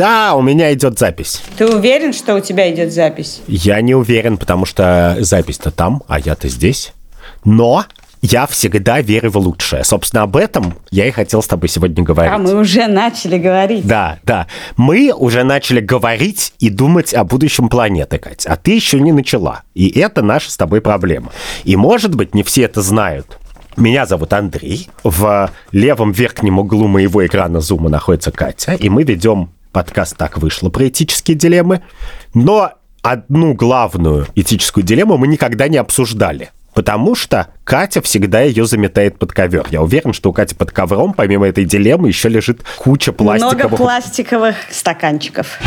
Да, у меня идет запись. Ты уверен, что у тебя идет запись? Я не уверен, потому что запись-то там, а я-то здесь. Но я всегда верю в лучшее. Собственно, об этом я и хотел с тобой сегодня говорить. А мы уже начали говорить. Да, да. Мы уже начали говорить и думать о будущем планеты, Катя. А ты еще не начала. И это наша с тобой проблема. И, может быть, не все это знают. Меня зовут Андрей. В левом верхнем углу моего экрана зума находится Катя. И мы ведем подкаст «Так вышло» про этические дилеммы. Но одну главную этическую дилемму мы никогда не обсуждали – Потому что Катя всегда ее заметает под ковер. Я уверен, что у Кати под ковром, помимо этой дилеммы, еще лежит куча пластиковых... Много пластиковых стаканчиков.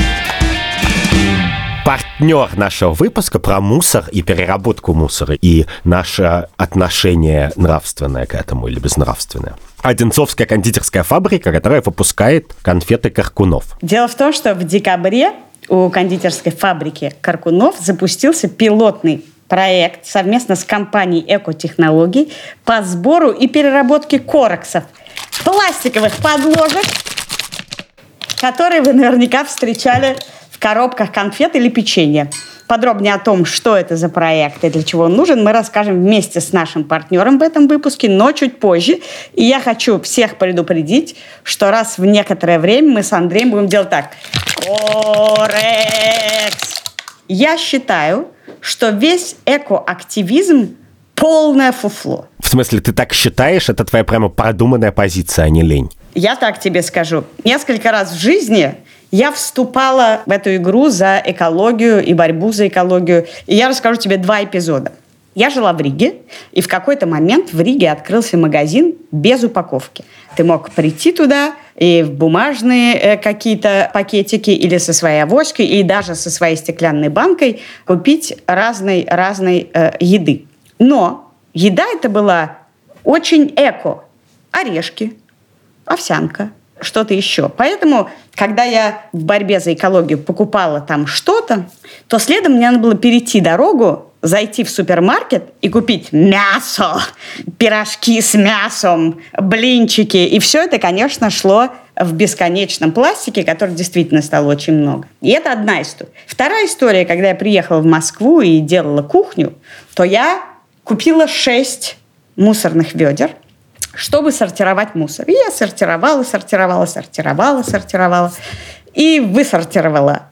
Партнер нашего выпуска про мусор и переработку мусора и наше отношение нравственное к этому или безнравственное. Одинцовская кондитерская фабрика, которая выпускает конфеты Каркунов. Дело в том, что в декабре у кондитерской фабрики Каркунов запустился пилотный проект совместно с компанией «Экотехнологий» по сбору и переработке короксов, пластиковых подложек, которые вы наверняка встречали коробках конфет или печенья. Подробнее о том, что это за проект и для чего он нужен, мы расскажем вместе с нашим партнером в этом выпуске, но чуть позже. И я хочу всех предупредить, что раз в некоторое время мы с Андреем будем делать так. Корекс. Я считаю, что весь экоактивизм полное фуфло. В смысле, ты так считаешь? Это твоя прямо продуманная позиция, а не лень? Я так тебе скажу. Несколько раз в жизни я вступала в эту игру за экологию и борьбу за экологию. И я расскажу тебе два эпизода. Я жила в Риге, и в какой-то момент в Риге открылся магазин без упаковки. Ты мог прийти туда и в бумажные э, какие-то пакетики или со своей авоськой, и даже со своей стеклянной банкой купить разной, разной э, еды. Но еда это была очень эко. Орешки, овсянка, что-то еще. Поэтому, когда я в борьбе за экологию покупала там что-то, то следом мне надо было перейти дорогу зайти в супермаркет и купить мясо, пирожки с мясом, блинчики. И все это, конечно, шло в бесконечном пластике, который действительно стало очень много. И это одна история. Вторая история, когда я приехала в Москву и делала кухню, то я купила шесть мусорных ведер, чтобы сортировать мусор. И я сортировала, сортировала, сортировала, сортировала. И высортировала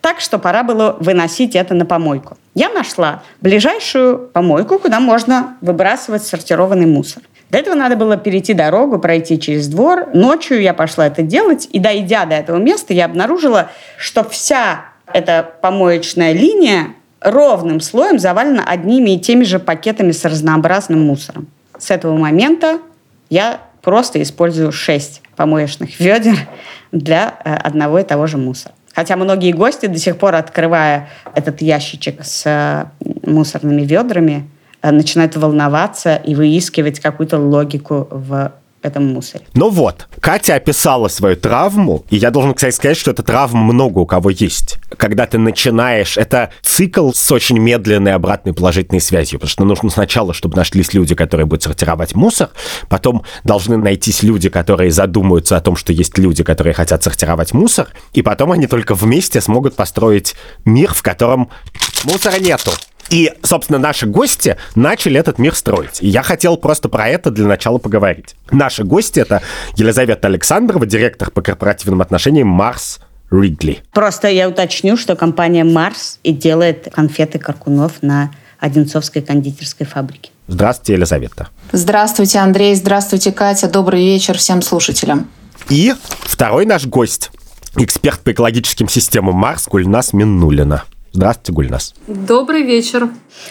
так, что пора было выносить это на помойку. Я нашла ближайшую помойку, куда можно выбрасывать сортированный мусор. Для этого надо было перейти дорогу, пройти через двор. Ночью я пошла это делать, и дойдя до этого места, я обнаружила, что вся эта помоечная линия ровным слоем завалена одними и теми же пакетами с разнообразным мусором. С этого момента я просто использую шесть помоечных ведер для э, одного и того же мусора. Хотя многие гости до сих пор, открывая этот ящичек с э, мусорными ведрами, э, начинают волноваться и выискивать какую-то логику в этом мусоре. Ну вот, Катя описала свою травму, и я должен, кстати, сказать, что эта травма много у кого есть. Когда ты начинаешь, это цикл с очень медленной обратной положительной связью, потому что нужно сначала, чтобы нашлись люди, которые будут сортировать мусор, потом должны найтись люди, которые задумаются о том, что есть люди, которые хотят сортировать мусор, и потом они только вместе смогут построить мир, в котором мусора нету. И, собственно, наши гости начали этот мир строить. И я хотел просто про это для начала поговорить. Наши гости — это Елизавета Александрова, директор по корпоративным отношениям «Марс Ридли». Просто я уточню, что компания «Марс» и делает конфеты Каркунов на Одинцовской кондитерской фабрике. Здравствуйте, Елизавета. Здравствуйте, Андрей. Здравствуйте, Катя. Добрый вечер всем слушателям. И второй наш гость — эксперт по экологическим системам Марс Гульнас Миннулина. Здравствуйте, Гульнас. Добрый вечер.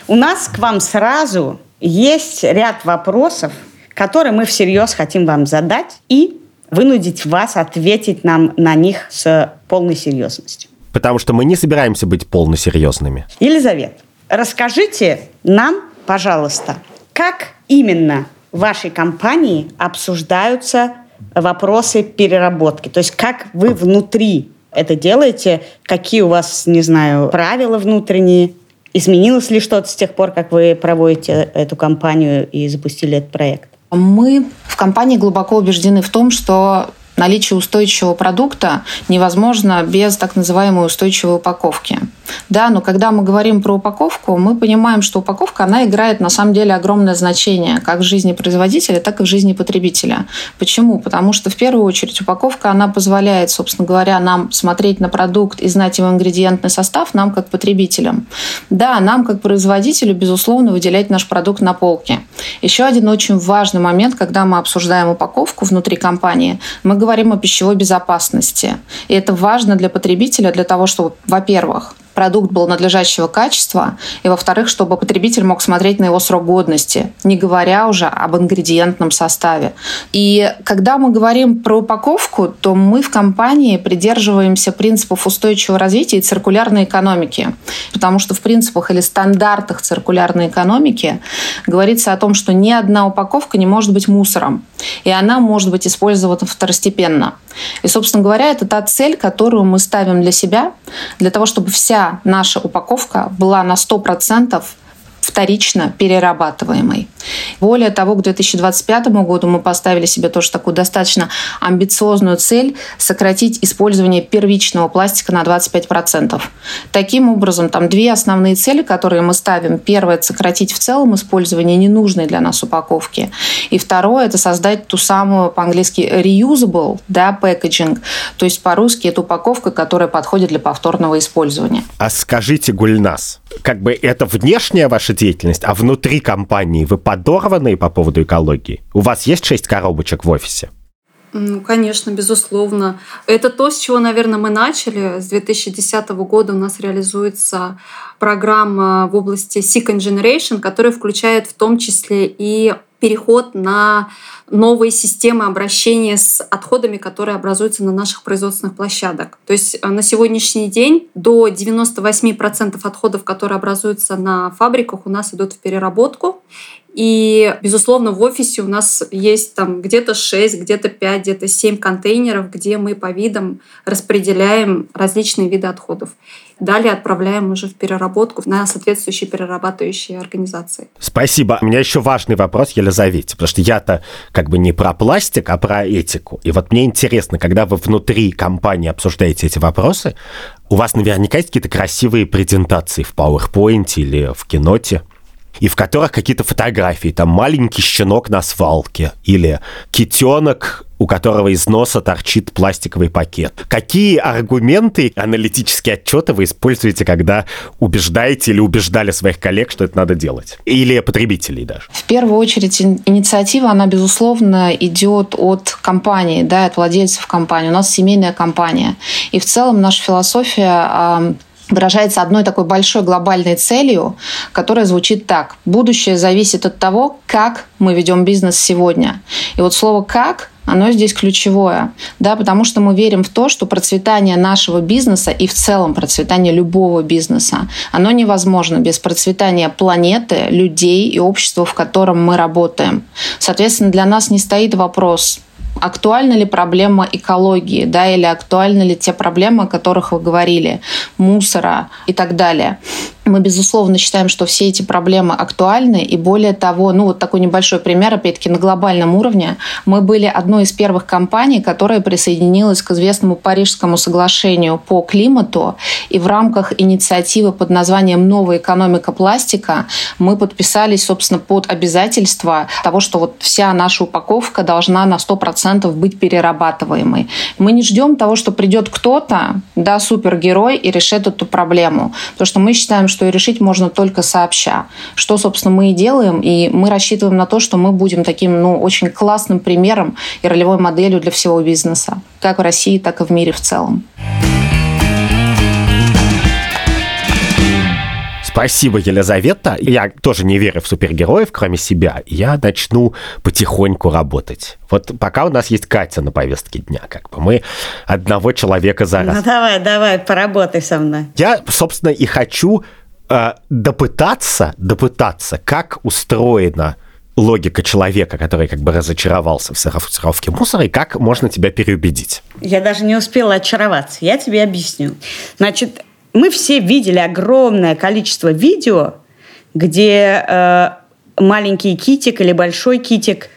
У нас к вам сразу есть ряд вопросов, которые мы всерьез хотим вам задать и вынудить вас ответить нам на них с полной серьезностью. Потому что мы не собираемся быть полно серьезными. Елизавета, расскажите нам, пожалуйста, как именно в вашей компании обсуждаются вопросы переработки? То есть как вы внутри это делаете, какие у вас, не знаю, правила внутренние, изменилось ли что-то с тех пор, как вы проводите эту кампанию и запустили этот проект? Мы в компании глубоко убеждены в том, что наличие устойчивого продукта невозможно без так называемой устойчивой упаковки. Да, но когда мы говорим про упаковку, мы понимаем, что упаковка, она играет на самом деле огромное значение как в жизни производителя, так и в жизни потребителя. Почему? Потому что в первую очередь упаковка, она позволяет, собственно говоря, нам смотреть на продукт и знать его ингредиентный состав, нам как потребителям. Да, нам как производителю, безусловно, выделять наш продукт на полке. Еще один очень важный момент, когда мы обсуждаем упаковку внутри компании, мы говорим о пищевой безопасности. И это важно для потребителя, для того, чтобы, во-первых, продукт был надлежащего качества, и, во-вторых, чтобы потребитель мог смотреть на его срок годности, не говоря уже об ингредиентном составе. И когда мы говорим про упаковку, то мы в компании придерживаемся принципов устойчивого развития и циркулярной экономики, потому что в принципах или стандартах циркулярной экономики говорится о том, что ни одна упаковка не может быть мусором, и она может быть использована второстепенно. И, собственно говоря, это та цель, которую мы ставим для себя, для того, чтобы вся наша упаковка была на 100% вторично перерабатываемой. Более того, к 2025 году мы поставили себе тоже такую достаточно амбициозную цель сократить использование первичного пластика на 25%. Таким образом, там две основные цели, которые мы ставим. Первое – сократить в целом использование ненужной для нас упаковки. И второе – это создать ту самую по-английски reusable да, packaging, то есть по-русски это упаковка, которая подходит для повторного использования. А скажите, Гульнас, как бы это внешняя ваша деятельность, а внутри компании вы подорванные по поводу экологии? У вас есть шесть коробочек в офисе? Ну, конечно, безусловно. Это то, с чего, наверное, мы начали. С 2010 года у нас реализуется программа в области Second Generation, которая включает в том числе и переход на новые системы обращения с отходами, которые образуются на наших производственных площадках. То есть э, на сегодняшний день до 98% отходов, которые образуются на фабриках, у нас идут в переработку. И, безусловно, в офисе у нас есть там где-то 6, где-то 5, где-то 7 контейнеров, где мы по видам распределяем различные виды отходов. Далее отправляем уже в переработку на соответствующие перерабатывающие организации. Спасибо. У меня еще важный вопрос, Елизавете, потому что я-то как бы не про пластик, а про этику. И вот мне интересно, когда вы внутри компании обсуждаете эти вопросы, у вас наверняка есть какие-то красивые презентации в PowerPoint или в Киноте? и в которых какие-то фотографии, там маленький щенок на свалке или китенок у которого из носа торчит пластиковый пакет. Какие аргументы, аналитические отчеты вы используете, когда убеждаете или убеждали своих коллег, что это надо делать? Или потребителей даже? В первую очередь инициатива, она, безусловно, идет от компании, да, от владельцев компании. У нас семейная компания. И в целом наша философия выражается одной такой большой глобальной целью, которая звучит так. Будущее зависит от того, как мы ведем бизнес сегодня. И вот слово «как» оно здесь ключевое, да, потому что мы верим в то, что процветание нашего бизнеса и в целом процветание любого бизнеса, оно невозможно без процветания планеты, людей и общества, в котором мы работаем. Соответственно, для нас не стоит вопрос, актуальна ли проблема экологии, да, или актуальны ли те проблемы, о которых вы говорили, мусора и так далее. Мы, безусловно, считаем, что все эти проблемы актуальны, и более того, ну вот такой небольшой пример, опять-таки, на глобальном уровне. Мы были одной из первых компаний, которая присоединилась к известному Парижскому соглашению по климату, и в рамках инициативы под названием «Новая экономика пластика» мы подписались, собственно, под обязательство того, что вот вся наша упаковка должна на 100% быть перерабатываемой. Мы не ждем того, что придет кто-то, да, супергерой и решит эту проблему, потому что мы считаем, что что решить можно только сообща. Что, собственно, мы и делаем, и мы рассчитываем на то, что мы будем таким, ну, очень классным примером и ролевой моделью для всего бизнеса, как в России, так и в мире в целом. Спасибо, Елизавета. Я тоже не верю в супергероев, кроме себя. Я начну потихоньку работать. Вот пока у нас есть Катя на повестке дня, как бы мы одного человека за раз. Ну давай, давай, поработай со мной. Я, собственно, и хочу допытаться, допытаться, как устроена логика человека, который как бы разочаровался в сортировке мусора, и как можно тебя переубедить? Я даже не успела очароваться. Я тебе объясню. Значит, мы все видели огромное количество видео, где э, маленький китик или большой китик э,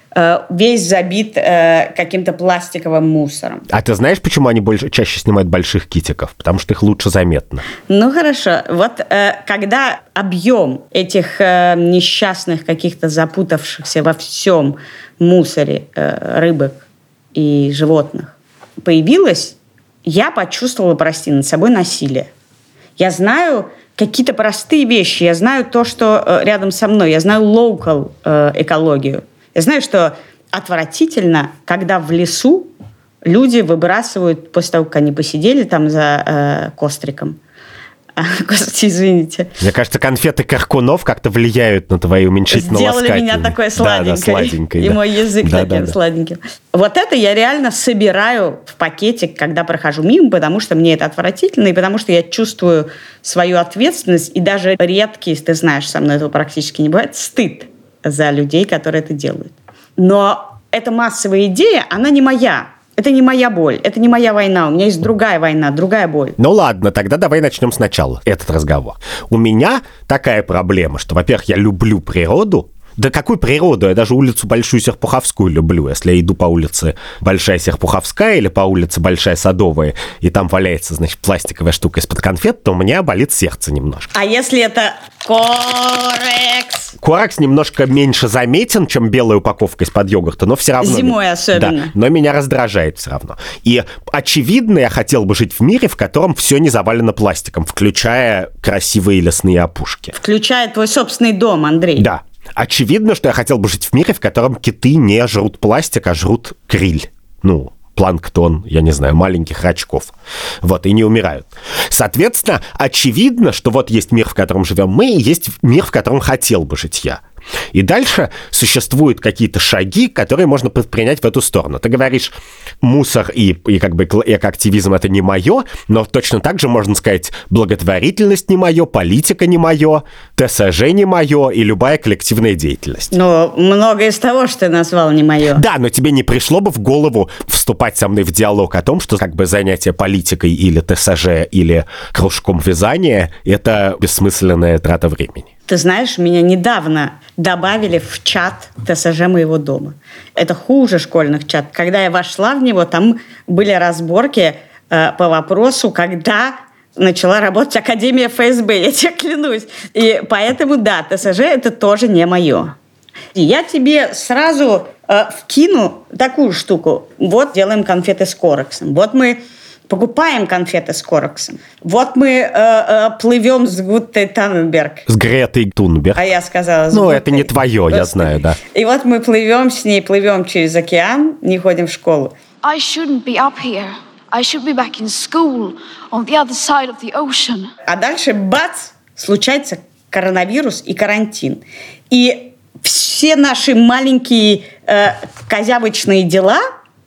весь забит э, каким-то пластиковым мусором. А ты знаешь, почему они больше, чаще снимают больших китиков? Потому что их лучше заметно. Ну хорошо, вот э, когда объем этих э, несчастных каких-то запутавшихся во всем мусоре э, рыбок и животных появилось, я почувствовала, прости, над собой насилие. Я знаю какие-то простые вещи, я знаю то, что э, рядом со мной, я знаю local э, экологию. Я знаю, что отвратительно, когда в лесу люди выбрасывают, после того, как они посидели там за э, костриком, Господи, извините. Мне кажется, конфеты Каркунов как-то влияют на твои уменьшительно Сделали меня такой сладенькой. Да, да, сладенькой. И да. мой язык да, таким да, да. сладеньким. Вот это я реально собираю в пакетик, когда прохожу мимо, потому что мне это отвратительно, и потому что я чувствую свою ответственность, и даже редкий, ты знаешь, со мной этого практически не бывает, стыд за людей, которые это делают. Но эта массовая идея, она не моя. Это не моя боль, это не моя война, у меня есть другая война, другая боль. Ну ладно, тогда давай начнем сначала этот разговор. У меня такая проблема, что, во-первых, я люблю природу, да какую природу? Я даже улицу Большую Серпуховскую люблю. Если я иду по улице Большая Серпуховская или по улице Большая Садовая, и там валяется, значит, пластиковая штука из-под конфет, то у меня болит сердце немножко. А если это корекс? Корекс немножко меньше заметен, чем белая упаковка из-под йогурта, но все равно... Зимой особенно. Да, но меня раздражает все равно. И очевидно, я хотел бы жить в мире, в котором все не завалено пластиком, включая красивые лесные опушки. Включая твой собственный дом, Андрей. Да, Очевидно, что я хотел бы жить в мире, в котором киты не жрут пластик, а жрут криль. Ну, планктон, я не знаю, маленьких рачков. Вот, и не умирают. Соответственно, очевидно, что вот есть мир, в котором живем мы, и есть мир, в котором хотел бы жить я. И дальше существуют какие-то шаги, которые можно предпринять в эту сторону. Ты говоришь, мусор и, и как бы экоактивизм это не мое, но точно так же можно сказать, благотворительность не мое, политика не мое, ТСЖ не мое и любая коллективная деятельность. Но многое из того, что ты назвал, не мое. Да, но тебе не пришло бы в голову вступать со мной в диалог о том, что как бы занятие политикой или ТСЖ или кружком вязания — это бессмысленная трата времени. Ты знаешь, меня недавно добавили в чат ТСЖ моего дома. Это хуже школьных чат. Когда я вошла в него, там были разборки э, по вопросу, когда начала работать Академия ФСБ, я тебе клянусь. И поэтому, да, ТСЖ это тоже не мое. Я тебе сразу э, вкину такую штуку. Вот делаем конфеты с корексом. Вот мы покупаем конфеты с Короксом. Вот мы э, э, плывем с Гуттой Танненберг. С Гретой Тунберг. А я сказала... Ну, Гуттой. это не твое, Господи. я знаю, да. И вот мы плывем с ней, плывем через океан, не ходим в школу. I shouldn't be up here. I should be back in school on the other side of the ocean. А дальше, бац, случается коронавирус и карантин. И все наши маленькие э, козявочные дела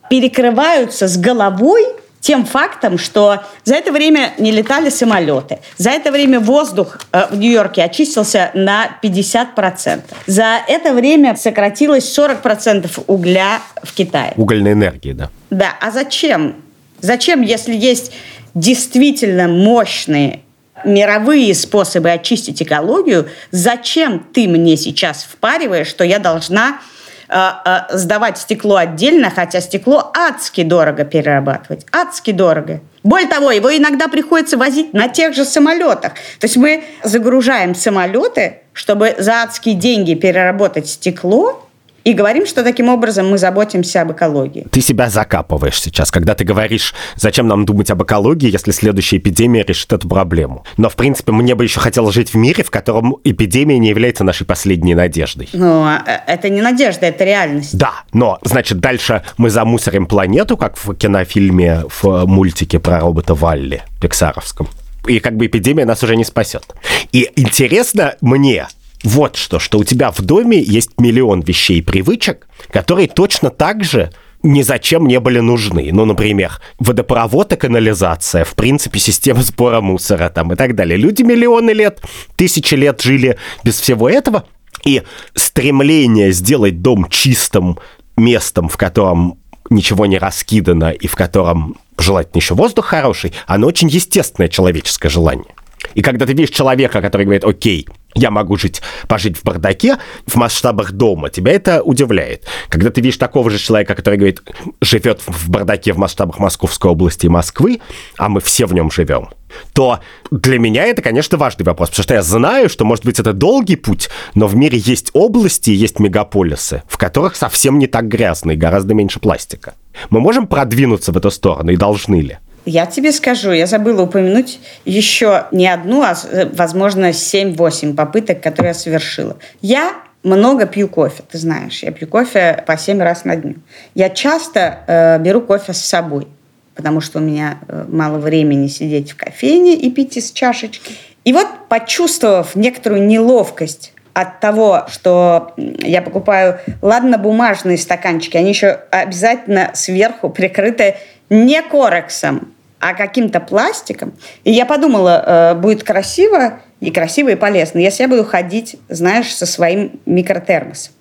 перекрываются с головой тем фактом, что за это время не летали самолеты, за это время воздух э, в Нью-Йорке очистился на 50%, за это время сократилось 40% угля в Китае. Угольной энергии, да. Да, а зачем? Зачем, если есть действительно мощные мировые способы очистить экологию, зачем ты мне сейчас впариваешь, что я должна сдавать стекло отдельно, хотя стекло адски дорого перерабатывать, адски дорого. Более того, его иногда приходится возить на тех же самолетах. То есть мы загружаем самолеты, чтобы за адские деньги переработать стекло, и говорим, что таким образом мы заботимся об экологии. Ты себя закапываешь сейчас, когда ты говоришь, зачем нам думать об экологии, если следующая эпидемия решит эту проблему. Но, в принципе, мне бы еще хотелось жить в мире, в котором эпидемия не является нашей последней надеждой. Ну, а, э, это не надежда, это реальность. Да, но, значит, дальше мы замусорим планету, как в кинофильме, в мультике про робота Валли, пиксаровском и как бы эпидемия нас уже не спасет. И интересно мне, вот что, что у тебя в доме есть миллион вещей и привычек, которые точно так же ни зачем не были нужны. Ну, например, водопровод и канализация, в принципе, система сбора мусора там и так далее. Люди миллионы лет, тысячи лет жили без всего этого, и стремление сделать дом чистым местом, в котором ничего не раскидано и в котором желательно еще воздух хороший, оно очень естественное человеческое желание. И когда ты видишь человека, который говорит, окей, я могу жить, пожить в бардаке в масштабах дома, тебя это удивляет. Когда ты видишь такого же человека, который говорит, живет в бардаке в масштабах Московской области и Москвы, а мы все в нем живем, то для меня это, конечно, важный вопрос, потому что я знаю, что, может быть, это долгий путь, но в мире есть области, есть мегаполисы, в которых совсем не так грязно и гораздо меньше пластика. Мы можем продвинуться в эту сторону и должны ли? Я тебе скажу, я забыла упомянуть еще не одну, а, возможно, 7-8 попыток, которые я совершила. Я много пью кофе, ты знаешь. Я пью кофе по 7 раз на дню. Я часто э, беру кофе с собой, потому что у меня э, мало времени сидеть в кофейне и пить из чашечки. И вот, почувствовав некоторую неловкость от того, что я покупаю, ладно, бумажные стаканчики, они еще обязательно сверху прикрыты не корексом, а каким-то пластиком. И я подумала, э, будет красиво и красиво и полезно, если я буду ходить, знаешь, со своим микротермосом.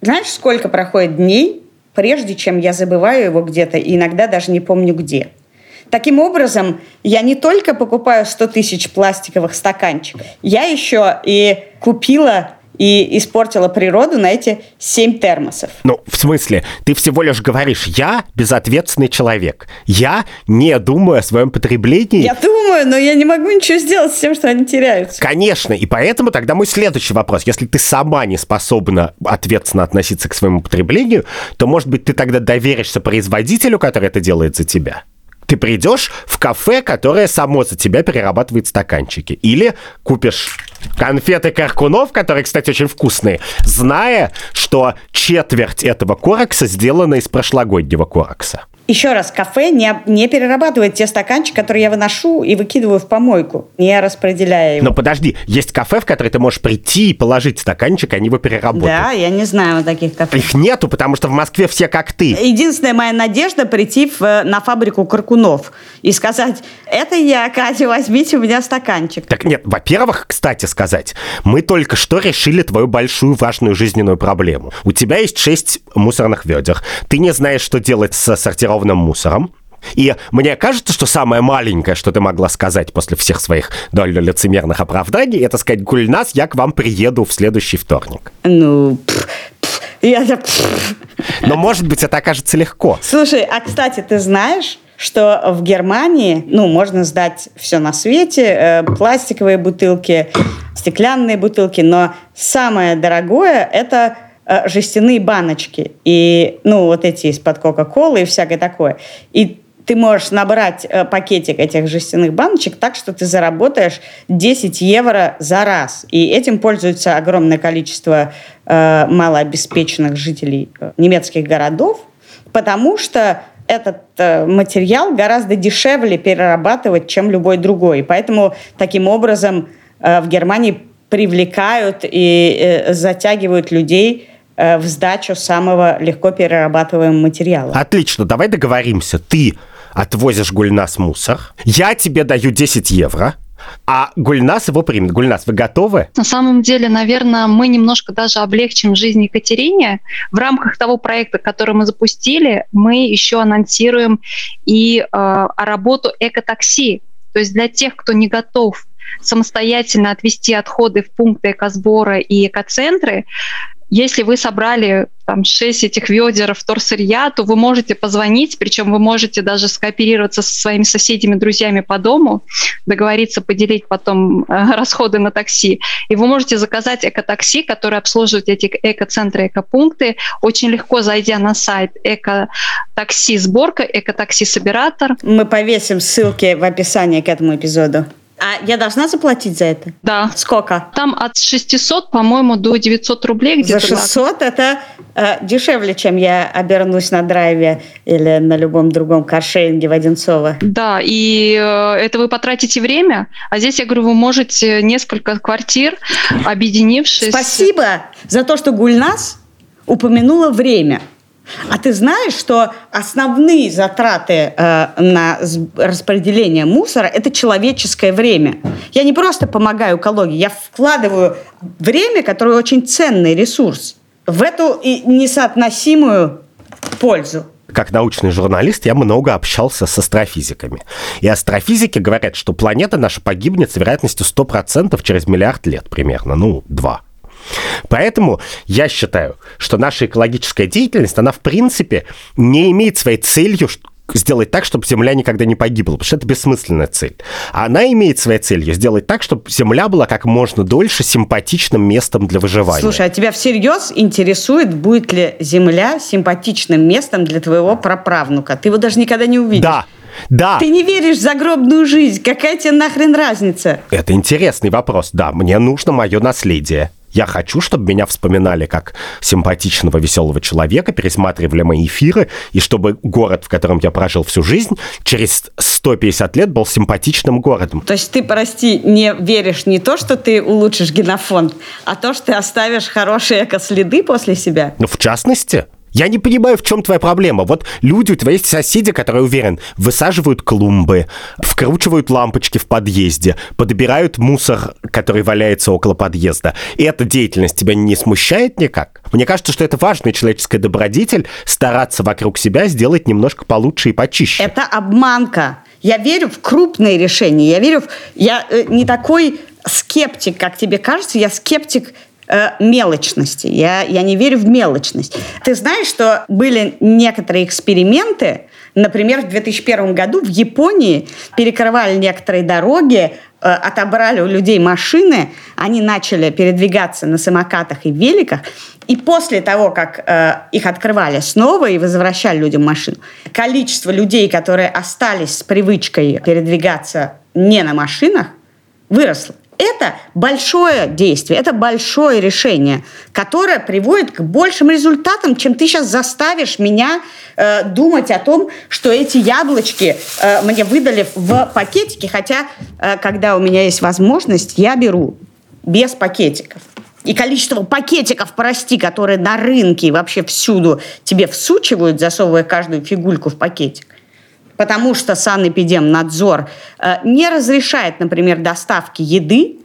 Знаешь, сколько проходит дней, прежде чем я забываю его где-то, и иногда даже не помню где. Таким образом, я не только покупаю 100 тысяч пластиковых стаканчиков, я еще и купила и испортила природу на эти семь термосов. Ну, в смысле, ты всего лишь говоришь, я безответственный человек. Я не думаю о своем потреблении. Я думаю, но я не могу ничего сделать с тем, что они теряются. Конечно, и поэтому тогда мой следующий вопрос. Если ты сама не способна ответственно относиться к своему потреблению, то, может быть, ты тогда доверишься производителю, который это делает за тебя? Ты придешь в кафе, которое само за тебя перерабатывает стаканчики. Или купишь конфеты Каркунов, которые, кстати, очень вкусные, зная, что четверть этого коракса сделана из прошлогоднего коракса. Еще раз, кафе не, не перерабатывает те стаканчики, которые я выношу и выкидываю в помойку, не распределяя его. Но подожди, есть кафе, в которое ты можешь прийти и положить стаканчик, они его переработают. Да, я не знаю таких кафе. Их нету, потому что в Москве все как ты. Единственная моя надежда прийти в, на фабрику Каркунов и сказать, это я, Катя, возьмите у меня стаканчик. Так нет, во-первых, кстати сказать, мы только что решили твою большую важную жизненную проблему. У тебя есть шесть мусорных ведер. Ты не знаешь, что делать с сортировкой сортированным мусором. И мне кажется, что самое маленькое, что ты могла сказать после всех своих довольно лицемерных оправданий, это сказать, Гульнас, я к вам приеду в следующий вторник. Ну, пф, пф, я... Но, может быть, это окажется легко. Слушай, а, кстати, ты знаешь, что в Германии, ну, можно сдать все на свете, э, пластиковые бутылки, стеклянные бутылки, но самое дорогое – это жестяные баночки. И, ну, вот эти из-под Кока-Колы и всякое такое. И ты можешь набрать э, пакетик этих жестяных баночек так, что ты заработаешь 10 евро за раз. И этим пользуется огромное количество э, малообеспеченных жителей э, немецких городов, потому что этот э, материал гораздо дешевле перерабатывать, чем любой другой. Поэтому таким образом э, в Германии привлекают и э, затягивают людей Э, в сдачу самого легко перерабатываемого материала. Отлично, давай договоримся. Ты отвозишь Гульнас мусор, я тебе даю 10 евро, а Гульнас его примет. Гульнас, вы готовы? На самом деле, наверное, мы немножко даже облегчим жизнь Екатерине. В рамках того проекта, который мы запустили, мы еще анонсируем и э, работу экотакси. То есть для тех, кто не готов самостоятельно отвести отходы в пункты экосбора и экоцентры, если вы собрали там 6 этих ведер вторсырья, то вы можете позвонить, причем вы можете даже скооперироваться со своими соседями, друзьями по дому, договориться поделить потом э, расходы на такси. И вы можете заказать экотакси, которое обслуживает эти экоцентры, экопункты, очень легко зайдя на сайт экотакси сборка, экотакси собиратор. Мы повесим ссылки в описании к этому эпизоду. А я должна заплатить за это? Да. Сколько? Там от 600, по-моему, до 900 рублей где-то. За 600 так. это э, дешевле, чем я обернусь на драйве или на любом другом каршеринге в Одинцово. Да, и э, это вы потратите время, а здесь, я говорю, вы можете несколько квартир, объединившись... Спасибо за то, что Гульнас упомянула время. А ты знаешь, что основные затраты э, на распределение мусора – это человеческое время. Я не просто помогаю экологии, я вкладываю время, которое очень ценный ресурс, в эту несоотносимую пользу. как научный журналист, я много общался с астрофизиками. И астрофизики говорят, что планета наша погибнет с вероятностью 100% через миллиард лет примерно, ну, два. Поэтому я считаю, что наша экологическая деятельность, она в принципе не имеет своей целью сделать так, чтобы Земля никогда не погибла, потому что это бессмысленная цель. А она имеет своей целью сделать так, чтобы Земля была как можно дольше симпатичным местом для выживания. Слушай, а тебя всерьез интересует, будет ли Земля симпатичным местом для твоего праправнука? Ты его даже никогда не увидишь. Да, да. Ты не веришь в загробную жизнь. Какая тебе нахрен разница? Это интересный вопрос. Да, мне нужно мое наследие. Я хочу, чтобы меня вспоминали как симпатичного, веселого человека, пересматривали мои эфиры, и чтобы город, в котором я прожил всю жизнь, через 150 лет был симпатичным городом. То есть ты, прости, не веришь не то, что ты улучшишь генофонд, а то, что ты оставишь хорошие экоследы после себя? Ну, в частности. Я не понимаю, в чем твоя проблема. Вот люди, у тебя есть соседи, которые, уверен, высаживают клумбы, вкручивают лампочки в подъезде, подбирают мусор, который валяется около подъезда. И эта деятельность тебя не смущает никак? Мне кажется, что это важный человеческая добродетель стараться вокруг себя сделать немножко получше и почище. Это обманка. Я верю в крупные решения. Я верю в... Я э, не такой скептик, как тебе кажется. Я скептик э, мелочности. Я, я не верю в мелочность. Ты знаешь, что были некоторые эксперименты, например, в 2001 году в Японии перекрывали некоторые дороги, э, отобрали у людей машины, они начали передвигаться на самокатах и великах, и после того, как э, их открывали снова и возвращали людям машину, количество людей, которые остались с привычкой передвигаться не на машинах, выросло. Это большое действие, это большое решение, которое приводит к большим результатам, чем ты сейчас заставишь меня э, думать о том, что эти яблочки э, мне выдали в пакетике, хотя, э, когда у меня есть возможность, я беру без пакетиков. И количество пакетиков, прости, которые на рынке вообще всюду тебе всучивают, засовывая каждую фигульку в пакетик, потому что санэпидемнадзор э, не разрешает, например, доставки еды,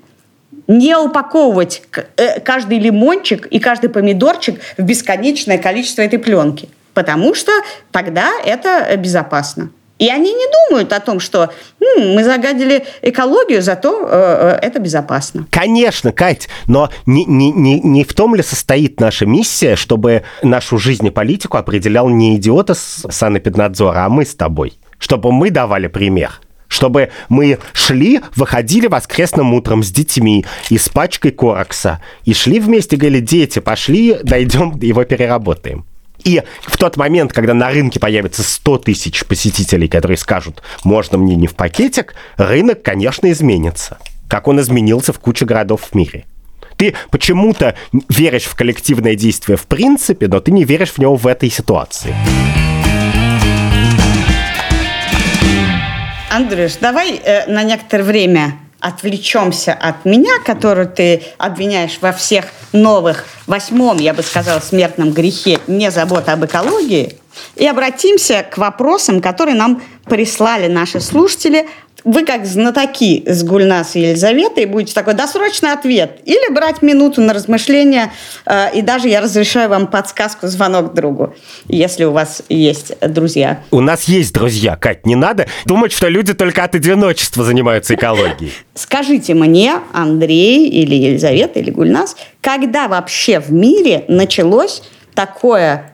не упаковывать э, каждый лимончик и каждый помидорчик в бесконечное количество этой пленки, потому что тогда это безопасно. И они не думают о том, что м, мы загадили экологию, зато э, э это безопасно. Конечно, Кать, но не, не, не, не в том ли состоит наша миссия, чтобы нашу жизнь и политику определял не идиота с санэпиднадзора, а мы с тобой? Чтобы мы давали пример чтобы мы шли, выходили воскресным утром с детьми и с пачкой корокса, и шли вместе, говорили, дети, пошли, дойдем, его переработаем. И в тот момент, когда на рынке появится 100 тысяч посетителей, которые скажут, можно мне не в пакетик, рынок, конечно, изменится. Как он изменился в куче городов в мире. Ты почему-то веришь в коллективное действие в принципе, но ты не веришь в него в этой ситуации. Андрюш, давай э, на некоторое время отвлечемся от меня, которую ты обвиняешь во всех новых, восьмом, я бы сказала, смертном грехе не забота об экологии, и обратимся к вопросам, которые нам прислали наши слушатели вы как знатоки с Гульнас и Елизаветой будете такой досрочный ответ или брать минуту на размышление, э, и даже я разрешаю вам подсказку звонок другу, если у вас есть друзья. У нас есть друзья, Кать, не надо думать, что люди только от одиночества занимаются экологией. Скажите мне, Андрей или Елизавета или Гульнас, когда вообще в мире началось такое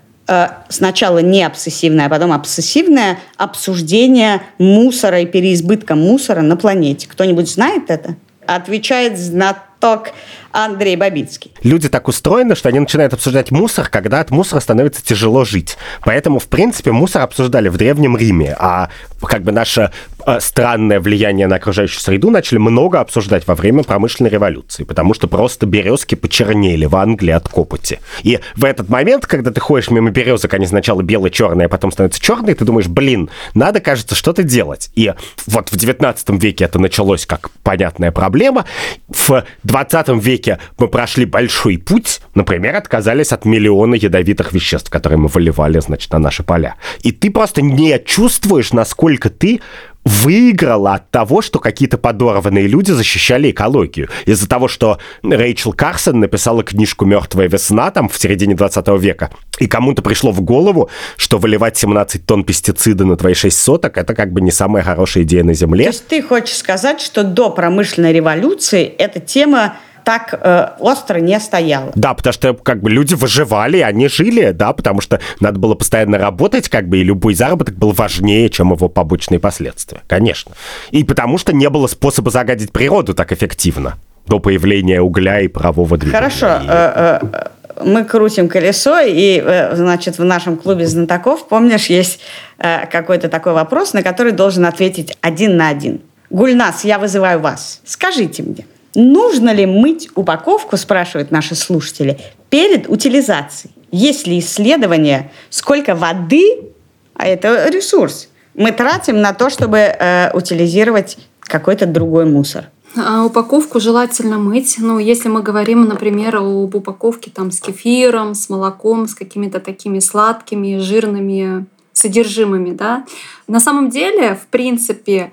сначала не обсессивное, а потом обсессивное обсуждение мусора и переизбытка мусора на планете. Кто-нибудь знает это? Отвечает знаток Андрей Бабицкий. Люди так устроены, что они начинают обсуждать мусор, когда от мусора становится тяжело жить. Поэтому, в принципе, мусор обсуждали в Древнем Риме, а как бы наше э, странное влияние на окружающую среду начали много обсуждать во время промышленной революции, потому что просто березки почернели в Англии от копоти. И в этот момент, когда ты ходишь мимо березок, они сначала бело-черные, а потом становятся черные, ты думаешь, блин, надо, кажется, что-то делать. И вот в 19 веке это началось как понятная проблема. В 20 веке веке мы прошли большой путь, например, отказались от миллиона ядовитых веществ, которые мы выливали, значит, на наши поля. И ты просто не чувствуешь, насколько ты выиграла от того, что какие-то подорванные люди защищали экологию. Из-за того, что Рэйчел Карсон написала книжку «Мертвая весна» там в середине 20 века, и кому-то пришло в голову, что выливать 17 тонн пестицида на твои 6 соток – это как бы не самая хорошая идея на Земле. То есть ты хочешь сказать, что до промышленной революции эта тема так э, остро не стояла. Да, потому что как бы люди выживали, они жили, да, потому что надо было постоянно работать, как бы, и любой заработок был важнее, чем его побочные последствия, конечно. И потому что не было способа загадить природу так эффективно до появления угля и парового двигателя. Хорошо, э, э, мы крутим колесо, и, э, значит, в нашем клубе знатоков, помнишь, есть какой-то такой вопрос, на который должен ответить один на один. Гульнас, я вызываю вас. Скажите мне, Нужно ли мыть упаковку, спрашивают наши слушатели, перед утилизацией? Есть ли исследование, сколько воды, а это ресурс, мы тратим на то, чтобы э, утилизировать какой-то другой мусор? А упаковку желательно мыть. Ну, если мы говорим, например, об упаковке там с кефиром, с молоком, с какими-то такими сладкими, жирными содержимыми, да. На самом деле, в принципе,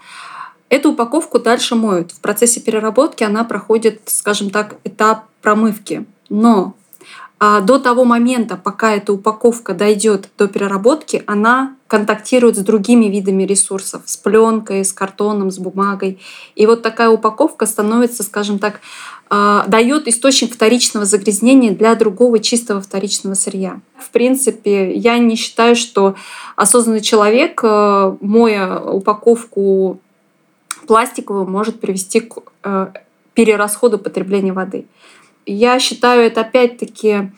Эту упаковку дальше моют. В процессе переработки она проходит, скажем так, этап промывки. Но а, до того момента, пока эта упаковка дойдет до переработки, она контактирует с другими видами ресурсов, с пленкой, с картоном, с бумагой. И вот такая упаковка становится, скажем так, а, дает источник вторичного загрязнения для другого чистого вторичного сырья. В принципе, я не считаю, что осознанный человек, э, моя упаковку пластиковую может привести к э, перерасходу потребления воды. Я считаю, это опять-таки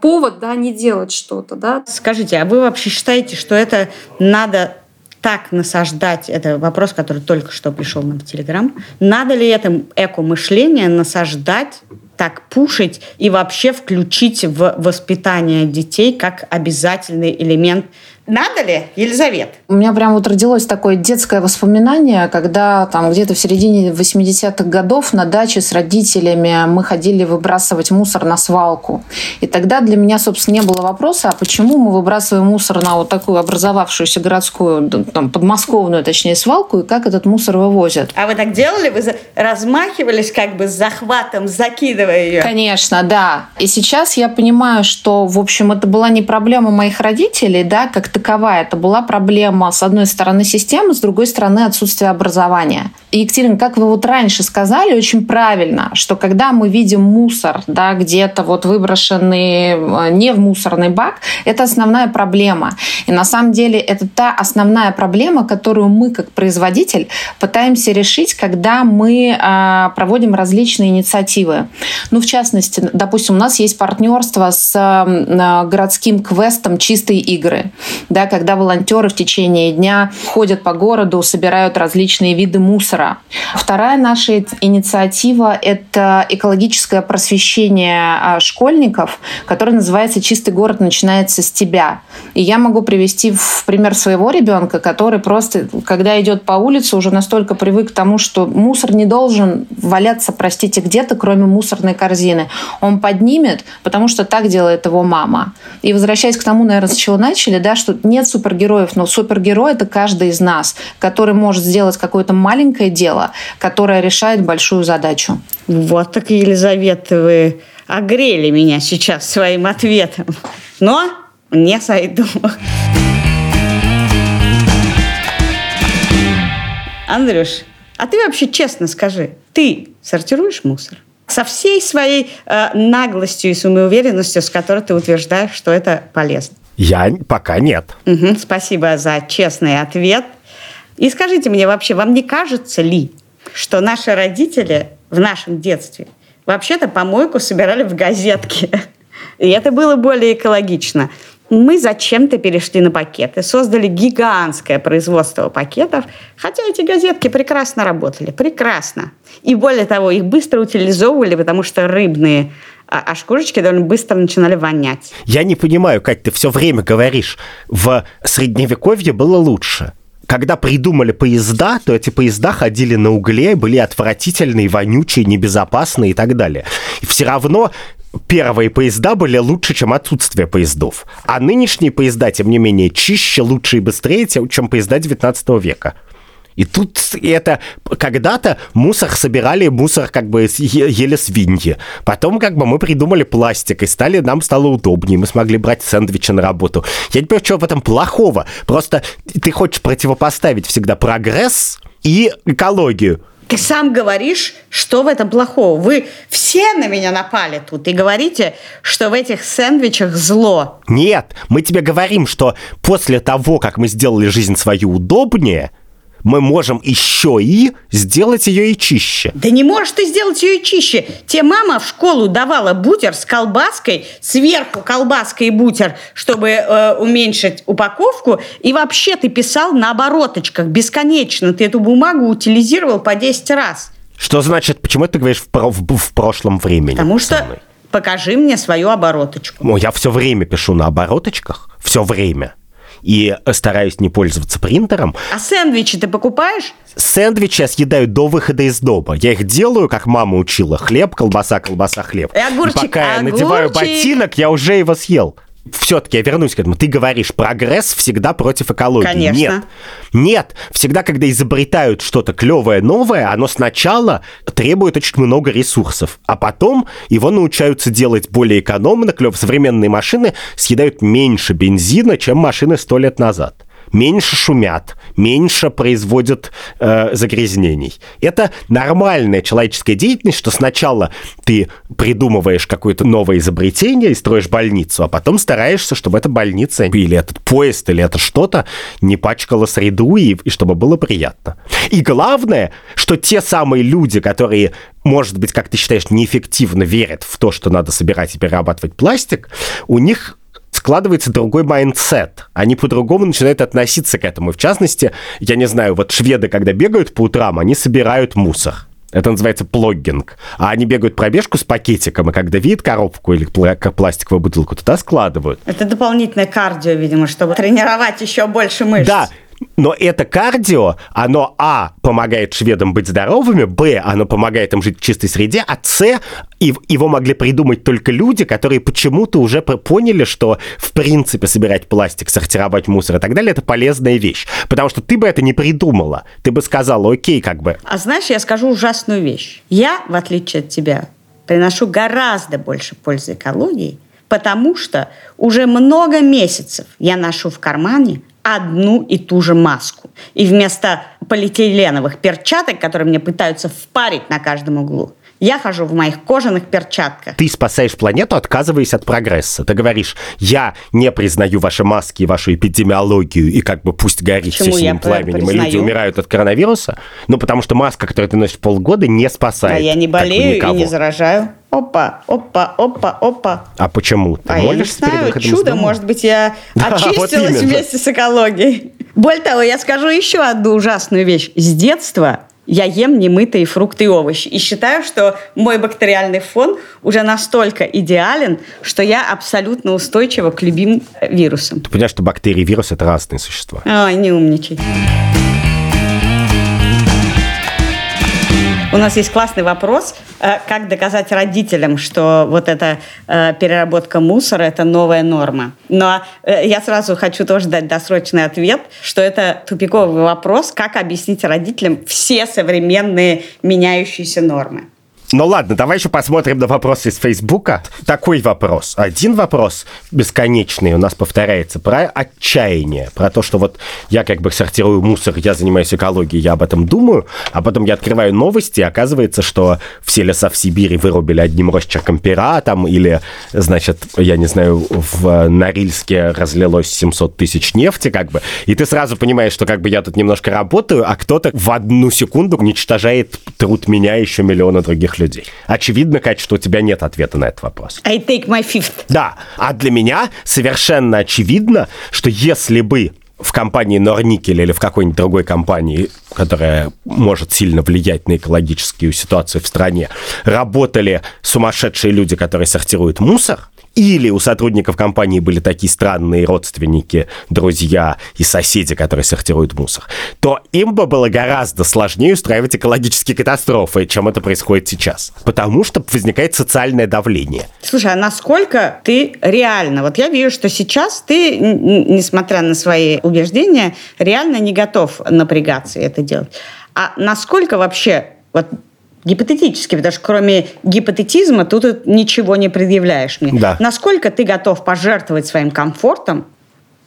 повод да, не делать что-то. Да. Скажите, а вы вообще считаете, что это надо так насаждать, это вопрос, который только что пришел нам в Телеграм, надо ли это эко-мышление насаждать так пушить и вообще включить в воспитание детей как обязательный элемент надо ли, Елизавет? У меня прям вот родилось такое детское воспоминание, когда там где-то в середине 80-х годов на даче с родителями мы ходили выбрасывать мусор на свалку. И тогда для меня, собственно, не было вопроса, а почему мы выбрасываем мусор на вот такую образовавшуюся городскую, там, подмосковную, точнее, свалку, и как этот мусор вывозят. А вы так делали? Вы размахивались как бы с захватом, закидывая ее? Конечно, да. И сейчас я понимаю, что, в общем, это была не проблема моих родителей, да, как таковая. Это была проблема, с одной стороны, системы, с другой стороны, отсутствие образования. И, Екатерина, как вы вот раньше сказали, очень правильно, что когда мы видим мусор, да, где-то вот выброшенный э, не в мусорный бак, это основная проблема. И на самом деле это та основная проблема, которую мы, как производитель, пытаемся решить, когда мы э, проводим различные инициативы. Ну, в частности, допустим, у нас есть партнерство с э, городским квестом «Чистые игры» да, когда волонтеры в течение дня ходят по городу, собирают различные виды мусора. Вторая наша инициатива – это экологическое просвещение а, школьников, которое называется «Чистый город начинается с тебя». И я могу привести в пример своего ребенка, который просто, когда идет по улице, уже настолько привык к тому, что мусор не должен валяться, простите, где-то, кроме мусорной корзины. Он поднимет, потому что так делает его мама. И возвращаясь к тому, наверное, с чего начали, да, что нет супергероев, но супергерой это каждый из нас, который может сделать какое-то маленькое дело, которое решает большую задачу. Вот так, Елизавета, вы огрели меня сейчас своим ответом. Но не сойду. Андрюш, а ты вообще честно скажи, ты сортируешь мусор? Со всей своей э, наглостью и самоуверенностью, с которой ты утверждаешь, что это полезно. Я пока нет. Угу, спасибо за честный ответ. И скажите мне вообще, вам не кажется ли, что наши родители в нашем детстве вообще-то помойку собирали в газетке? И это было более экологично. Мы зачем-то перешли на пакеты, создали гигантское производство пакетов, хотя эти газетки прекрасно работали, прекрасно. И более того, их быстро утилизовывали, потому что рыбные а, а шкурочки довольно быстро начинали вонять. Я не понимаю, как ты все время говоришь, в средневековье было лучше. Когда придумали поезда, то эти поезда ходили на угле, были отвратительные, вонючие, небезопасные и так далее. И все равно первые поезда были лучше, чем отсутствие поездов. А нынешние поезда, тем не менее, чище, лучше и быстрее, чем поезда 19 века. И тут это когда-то мусор собирали, мусор как бы ели свиньи. Потом как бы мы придумали пластик, и стали, нам стало удобнее, мы смогли брать сэндвичи на работу. Я не понимаю, что в этом плохого. Просто ты хочешь противопоставить всегда прогресс и экологию. Ты сам говоришь, что в этом плохого. Вы все на меня напали тут и говорите, что в этих сэндвичах зло. Нет, мы тебе говорим, что после того, как мы сделали жизнь свою удобнее, мы можем еще и сделать ее и чище. Да не можешь ты сделать ее и чище. Те мама в школу давала бутер с колбаской, сверху колбаска и бутер, чтобы э, уменьшить упаковку. И вообще ты писал на обороточках бесконечно. Ты эту бумагу утилизировал по 10 раз. Что значит, почему ты говоришь в, в, в прошлом времени? Потому что покажи мне свою обороточку. Ну, я все время пишу на обороточках. Все время и стараюсь не пользоваться принтером. А сэндвичи ты покупаешь? Сэндвичи я съедаю до выхода из дома. Я их делаю, как мама учила. Хлеб, колбаса, колбаса, хлеб. И огурчик, и пока огурчик. я надеваю ботинок, я уже его съел все-таки я вернусь к этому. Ты говоришь, прогресс всегда против экологии. Конечно. Нет. Нет. Всегда, когда изобретают что-то клевое, новое, оно сначала требует очень много ресурсов, а потом его научаются делать более экономно, клево. Современные машины съедают меньше бензина, чем машины сто лет назад меньше шумят, меньше производят э, загрязнений. Это нормальная человеческая деятельность, что сначала ты придумываешь какое-то новое изобретение и строишь больницу, а потом стараешься, чтобы эта больница или этот поезд, или это что-то не пачкало среду и, и чтобы было приятно. И главное, что те самые люди, которые может быть, как ты считаешь, неэффективно верят в то, что надо собирать и перерабатывать пластик, у них складывается другой mindset. Они по-другому начинают относиться к этому. В частности, я не знаю, вот шведы, когда бегают по утрам, они собирают мусор. Это называется плоггинг. А они бегают пробежку с пакетиком, и когда видят коробку или пластиковую бутылку, туда складывают. Это дополнительное кардио, видимо, чтобы тренировать еще больше мышц. Да, но это кардио, оно, а, помогает шведам быть здоровыми, б, оно помогает им жить в чистой среде, а с, его могли придумать только люди, которые почему-то уже поняли, что, в принципе, собирать пластик, сортировать мусор и так далее, это полезная вещь. Потому что ты бы это не придумала. Ты бы сказала, окей, как бы. А знаешь, я скажу ужасную вещь. Я, в отличие от тебя, приношу гораздо больше пользы экологии, потому что уже много месяцев я ношу в кармане одну и ту же маску. И вместо полиэтиленовых перчаток, которые мне пытаются впарить на каждом углу, я хожу в моих кожаных перчатках. Ты спасаешь планету, отказываясь от прогресса. Ты говоришь, я не признаю ваши маски, вашу эпидемиологию, и как бы пусть горит Почему все синим пламенем, признаю? и люди умирают от коронавируса. Ну, потому что маска, которую ты носишь полгода, не спасает. А я не болею и не заражаю. Опа, опа, опа, опа. А почему? Ты а я не знаю, чудо, может быть, я очистилась вместе с экологией. Более того, я скажу еще одну ужасную вещь. С детства я ем немытые фрукты и овощи. И считаю, что мой бактериальный фон уже настолько идеален, что я абсолютно устойчива к любым вирусам. Ты понимаешь, что бактерии и вирусы – это разные существа? Ой, не умничай. У нас есть классный вопрос, э, как доказать родителям, что вот эта э, переработка мусора – это новая норма. Но э, я сразу хочу тоже дать досрочный ответ, что это тупиковый вопрос, как объяснить родителям все современные меняющиеся нормы. Ну ладно, давай еще посмотрим на вопросы из Фейсбука. Такой вопрос. Один вопрос бесконечный у нас повторяется про отчаяние. Про то, что вот я как бы сортирую мусор, я занимаюсь экологией, я об этом думаю, а потом я открываю новости, и оказывается, что все леса в Сибири вырубили одним росчерком пера, там, или, значит, я не знаю, в Норильске разлилось 700 тысяч нефти, как бы. И ты сразу понимаешь, что как бы я тут немножко работаю, а кто-то в одну секунду уничтожает труд меня еще миллиона других людей. Очевидно, Катя, что у тебя нет ответа на этот вопрос. I take my fifth. Да, а для меня совершенно очевидно, что если бы в компании Норникель или в какой-нибудь другой компании, которая может сильно влиять на экологическую ситуацию в стране, работали сумасшедшие люди, которые сортируют мусор, или у сотрудников компании были такие странные родственники, друзья и соседи, которые сортируют мусор, то им бы было гораздо сложнее устраивать экологические катастрофы, чем это происходит сейчас. Потому что возникает социальное давление. Слушай, а насколько ты реально... Вот я вижу, что сейчас ты, несмотря на свои убеждения, реально не готов напрягаться и это делать. А насколько вообще вот Гипотетически, потому что кроме гипотетизма тут ничего не предъявляешь мне. Да. Насколько ты готов пожертвовать своим комфортом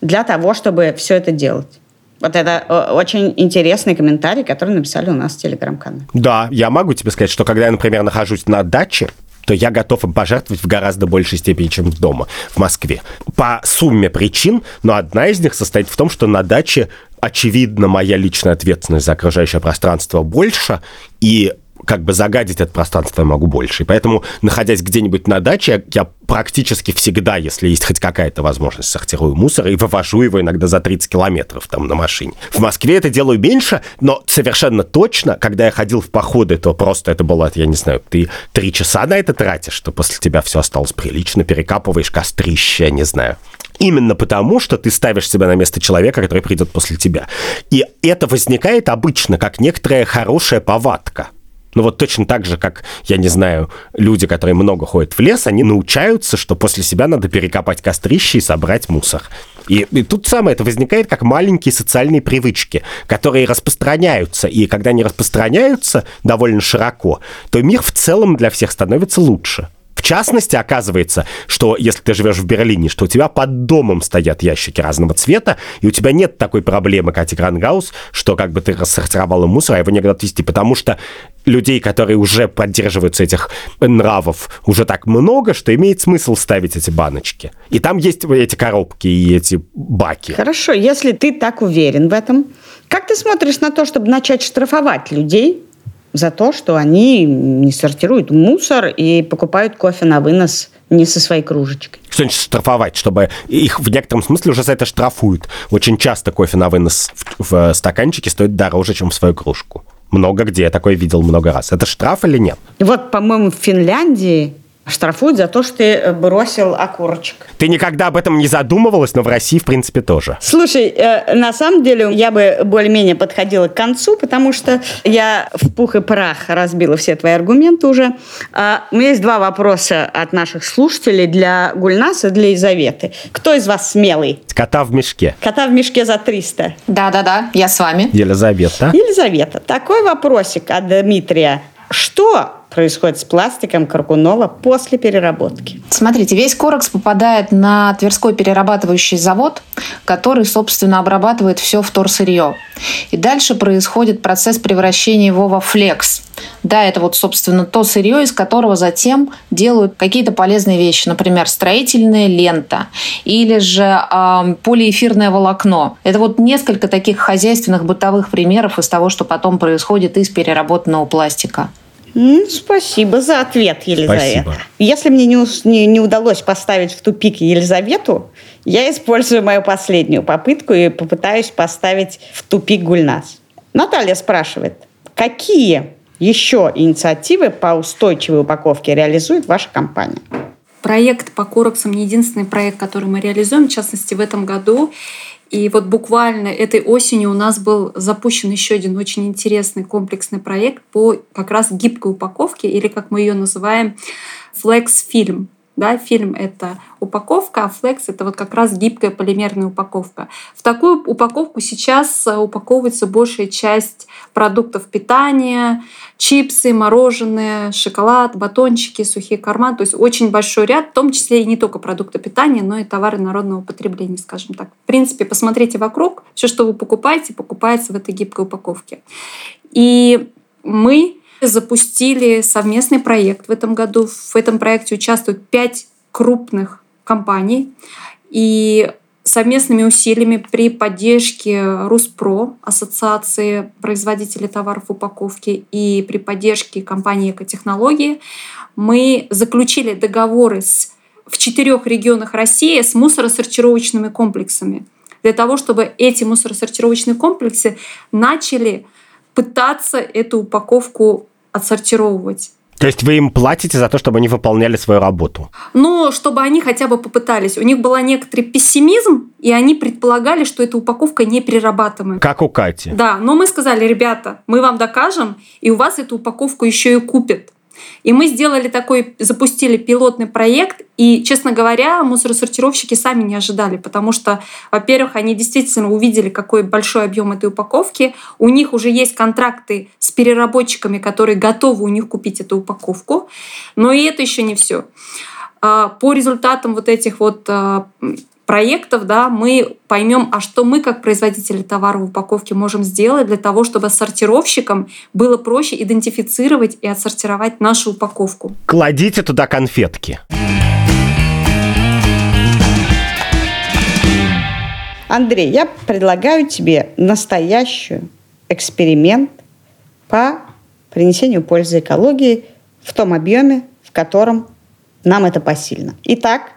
для того, чтобы все это делать? Вот это э, очень интересный комментарий, который написали у нас в телеграм-канале. Да, я могу тебе сказать, что когда я, например, нахожусь на даче, то я готов им пожертвовать в гораздо большей степени, чем дома, в Москве. По сумме причин, но одна из них состоит в том, что на даче очевидно, моя личная ответственность за окружающее пространство больше, и как бы загадить это пространство я могу больше. И поэтому, находясь где-нибудь на даче, я практически всегда, если есть хоть какая-то возможность, сортирую мусор и вывожу его иногда за 30 километров там на машине. В Москве это делаю меньше, но совершенно точно, когда я ходил в походы, то просто это было, я не знаю, ты три часа на это тратишь, что после тебя все осталось прилично, перекапываешь кострище, не знаю. Именно потому, что ты ставишь себя на место человека, который придет после тебя. И это возникает обычно как некоторая хорошая повадка. Ну вот точно так же, как, я не знаю, люди, которые много ходят в лес, они научаются, что после себя надо перекопать кострище и собрать мусор. И, и тут самое это возникает как маленькие социальные привычки, которые распространяются. И когда они распространяются довольно широко, то мир в целом для всех становится лучше. Частности, оказывается, что если ты живешь в Берлине, что у тебя под домом стоят ящики разного цвета, и у тебя нет такой проблемы, Кати Грангаус, что как бы ты рассортировала мусор, а его негде отвезти, потому что людей, которые уже поддерживаются этих нравов, уже так много, что имеет смысл ставить эти баночки. И там есть эти коробки и эти баки. Хорошо, если ты так уверен в этом, как ты смотришь на то, чтобы начать штрафовать людей за то, что они не сортируют мусор и покупают кофе на вынос не со своей кружечкой. Что значит штрафовать? Чтобы их в некотором смысле уже за это штрафуют. Очень часто кофе на вынос в, в стаканчике стоит дороже, чем в свою кружку. Много где, я такое видел много раз. Это штраф или нет? Вот, по-моему, в Финляндии штрафуют за то, что ты э, бросил окурочек. Ты никогда об этом не задумывалась, но в России, в принципе, тоже. Слушай, э, на самом деле я бы более-менее подходила к концу, потому что я в пух и прах разбила все твои аргументы уже. А, у меня есть два вопроса от наших слушателей для Гульнаса и для Елизаветы. Кто из вас смелый? Кота в мешке. Кота в мешке за 300. Да-да-да, я с вами. Елизавета. Елизавета, такой вопросик от Дмитрия. Что происходит с пластиком Каркунова после переработки? Смотрите, весь корекс попадает на Тверской перерабатывающий завод, который, собственно, обрабатывает все вторсырье. И дальше происходит процесс превращения его во флекс. Да, это вот, собственно, то сырье, из которого затем делают какие-то полезные вещи, например, строительная лента или же э, полиэфирное волокно. Это вот несколько таких хозяйственных бытовых примеров из того, что потом происходит из переработанного пластика. Спасибо за ответ, Елизавета. Спасибо. Если мне не, не, не удалось поставить в тупик Елизавету, я использую мою последнюю попытку и попытаюсь поставить в тупик Гульнас. Наталья спрашивает, какие еще инициативы по устойчивой упаковке реализует ваша компания? Проект по Короксам не единственный проект, который мы реализуем, в частности, в этом году. И вот буквально этой осенью у нас был запущен еще один очень интересный комплексный проект по как раз гибкой упаковке, или как мы ее называем, Film. Да, фильм — это упаковка, а флекс — это вот как раз гибкая полимерная упаковка. В такую упаковку сейчас э, упаковывается большая часть продуктов питания, чипсы, мороженое, шоколад, батончики, сухие корма. То есть очень большой ряд, в том числе и не только продукты питания, но и товары народного потребления, скажем так. В принципе, посмотрите вокруг, все, что вы покупаете, покупается в этой гибкой упаковке. И мы запустили совместный проект в этом году. В этом проекте участвуют пять крупных компаний. И совместными усилиями при поддержке Руспро, Ассоциации производителей товаров упаковки, и при поддержке компании «Экотехнологии» мы заключили договоры с, в четырех регионах России с мусоросортировочными комплексами для того, чтобы эти мусоросортировочные комплексы начали пытаться эту упаковку отсортировывать. То есть вы им платите за то, чтобы они выполняли свою работу? Ну, чтобы они хотя бы попытались. У них был некоторый пессимизм, и они предполагали, что эта упаковка не перерабатываемая. Как у Кати. Да, но мы сказали, ребята, мы вам докажем, и у вас эту упаковку еще и купят. И мы сделали такой, запустили пилотный проект, и, честно говоря, мусоросортировщики сами не ожидали, потому что, во-первых, они действительно увидели, какой большой объем этой упаковки, у них уже есть контракты с переработчиками, которые готовы у них купить эту упаковку, но и это еще не все. А, по результатам вот этих вот а, проектов, да, мы поймем, а что мы как производители товара в упаковке можем сделать для того, чтобы сортировщикам было проще идентифицировать и отсортировать нашу упаковку. Кладите туда конфетки. Андрей, я предлагаю тебе настоящий эксперимент по принесению пользы экологии в том объеме, в котором нам это посильно. Итак,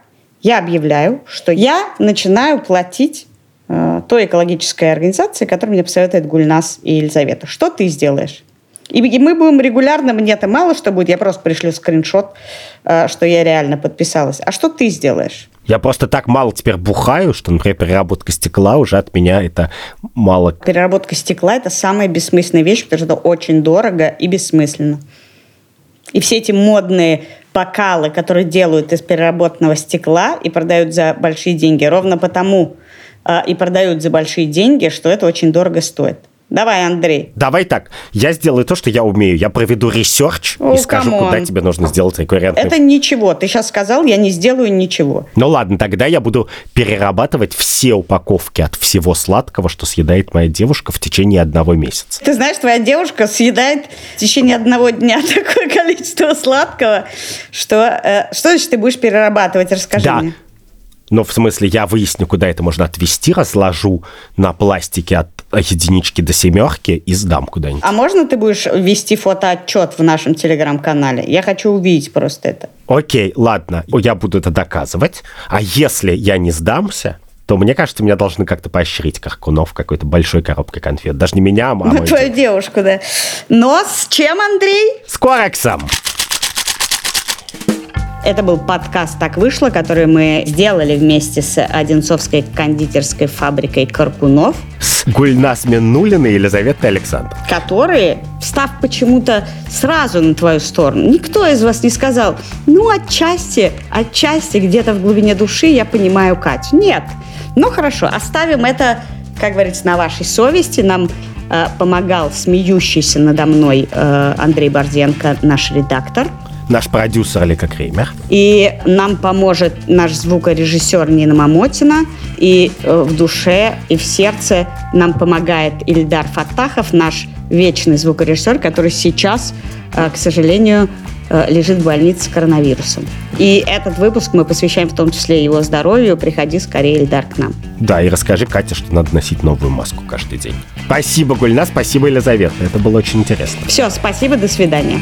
я объявляю, что я начинаю платить э, той экологической организации, которая мне посоветует Гульнас и Елизавета. Что ты сделаешь? И, и мы будем регулярно, мне это мало что будет, я просто пришлю скриншот, э, что я реально подписалась. А что ты сделаешь? Я просто так мало теперь бухаю, что, например, переработка стекла уже от меня это мало. Переработка стекла – это самая бессмысленная вещь, потому что это очень дорого и бессмысленно. И все эти модные бокалы, которые делают из переработанного стекла и продают за большие деньги, ровно потому э, и продают за большие деньги, что это очень дорого стоит. Давай, Андрей. Давай так. Я сделаю то, что я умею. Я проведу research и скажу, come on. куда тебе нужно сделать рекуррентный. Это ничего. Ты сейчас сказал, я не сделаю ничего. Ну ладно, тогда я буду перерабатывать все упаковки от всего сладкого, что съедает моя девушка в течение одного месяца. Ты знаешь, твоя девушка съедает в течение одного дня такое количество сладкого, что... Э, что значит ты будешь перерабатывать? Расскажи Да. мне. Но в смысле, я выясню, куда это можно отвезти, разложу на пластике от единички до семерки и сдам куда-нибудь. А можно ты будешь вести фотоотчет в нашем телеграм-канале? Я хочу увидеть просто это. Окей, ладно, я буду это доказывать. А если я не сдамся, то мне кажется, меня должны как-то поощрить Каркунов какой-то большой коробкой конфет. Даже не меня, а мою. Твою девушку, да. Но с чем, Андрей? С Корексом! Это был подкаст «Так вышло», который мы сделали вместе с Одинцовской кондитерской фабрикой «Каркунов», С Гульнас Минулиной и Елизаветой Александр. которые, встав почему-то сразу на твою сторону, никто из вас не сказал, ну, отчасти, отчасти где-то в глубине души я понимаю Катю. Нет. Ну, хорошо, оставим это, как говорится, на вашей совести. Нам э, помогал смеющийся надо мной э, Андрей Борзенко, наш редактор. Наш продюсер Лика Кремер. И нам поможет наш звукорежиссер Нина Мамотина. И э, в душе, и в сердце нам помогает Ильдар Фатахов, наш вечный звукорежиссер, который сейчас, э, к сожалению, э, лежит в больнице с коронавирусом. И этот выпуск мы посвящаем в том числе его здоровью. Приходи скорее, Ильдар, к нам. Да, и расскажи Кате, что надо носить новую маску каждый день. Спасибо, Гульна, спасибо, Елизавета. Это было очень интересно. Все, спасибо, до свидания.